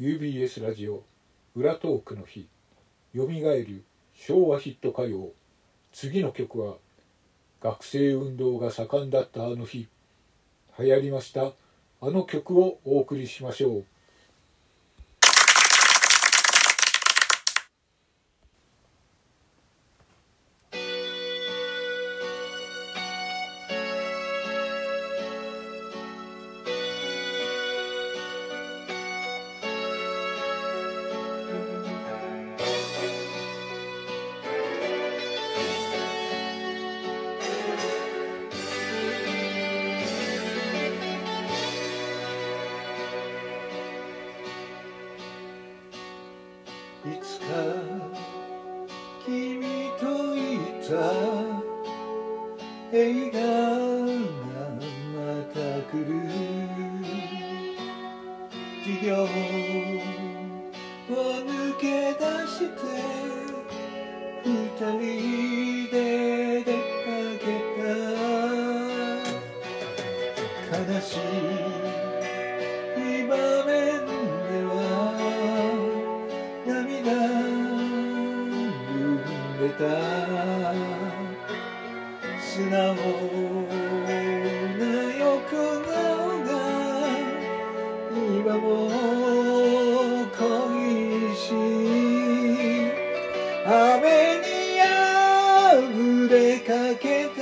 UBS ラジオ裏トークの日よみがえる昭和ヒット歌謡。次の曲は学生運動が盛んだったあの日。流行りました。あの曲をお送りしましょう。いつか君といた映画がまた来る。授業を抜け出して二人で出かけた。悲しい。た素直な横顔が今も恋しい雨にあふれかけた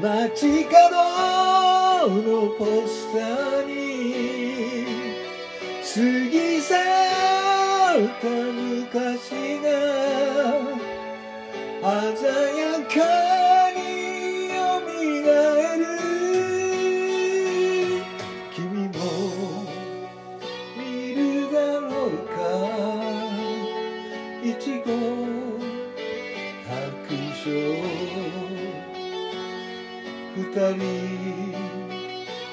街角のポスターに過ぎ去ったいちご白書。二人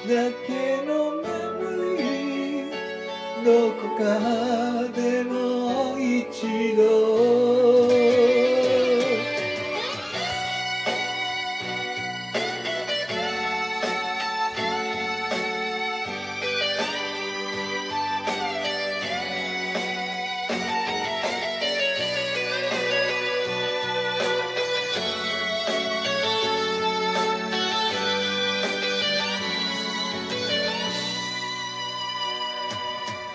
だけのメモリーどこかでも一度。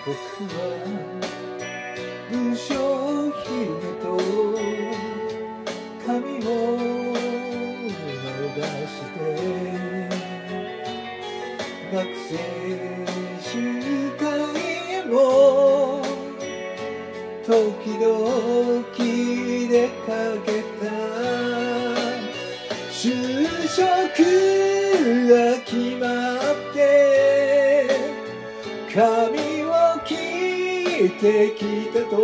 僕は文章姫と髪を伸ばして学生集会へも時々出かけた就職が決まって髪を切ってきた時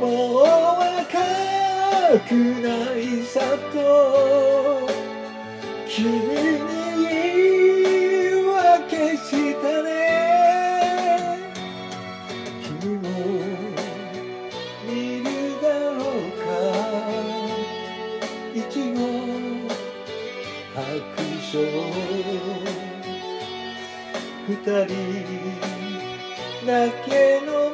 もう若くないさと君に言い訳したね。君も見るだろうか。いちご白書二人だけの